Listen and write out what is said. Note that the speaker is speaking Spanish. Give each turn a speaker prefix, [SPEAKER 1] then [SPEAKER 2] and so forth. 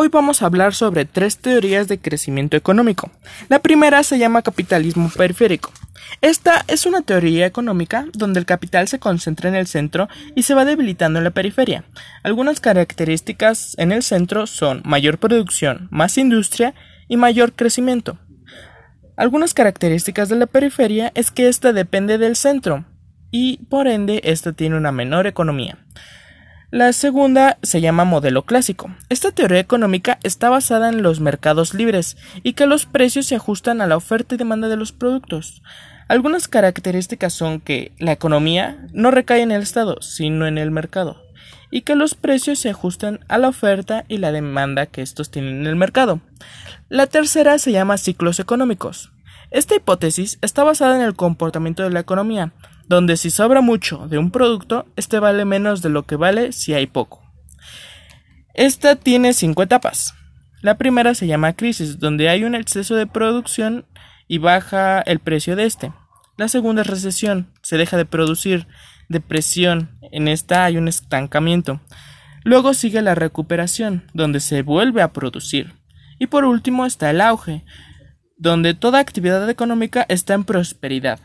[SPEAKER 1] Hoy vamos a hablar sobre tres teorías de crecimiento económico. La primera se llama capitalismo periférico. Esta es una teoría económica donde el capital se concentra en el centro y se va debilitando en la periferia. Algunas características en el centro son mayor producción, más industria y mayor crecimiento. Algunas características de la periferia es que ésta depende del centro y por ende ésta tiene una menor economía. La segunda se llama modelo clásico. Esta teoría económica está basada en los mercados libres y que los precios se ajustan a la oferta y demanda de los productos. Algunas características son que la economía no recae en el Estado, sino en el mercado, y que los precios se ajustan a la oferta y la demanda que estos tienen en el mercado. La tercera se llama ciclos económicos. Esta hipótesis está basada en el comportamiento de la economía, donde si sobra mucho de un producto, este vale menos de lo que vale si hay poco. Esta tiene cinco etapas. La primera se llama crisis, donde hay un exceso de producción y baja el precio de este. La segunda es recesión, se deja de producir. Depresión, en esta hay un estancamiento. Luego sigue la recuperación, donde se vuelve a producir. Y por último está el auge, donde toda actividad económica está en prosperidad.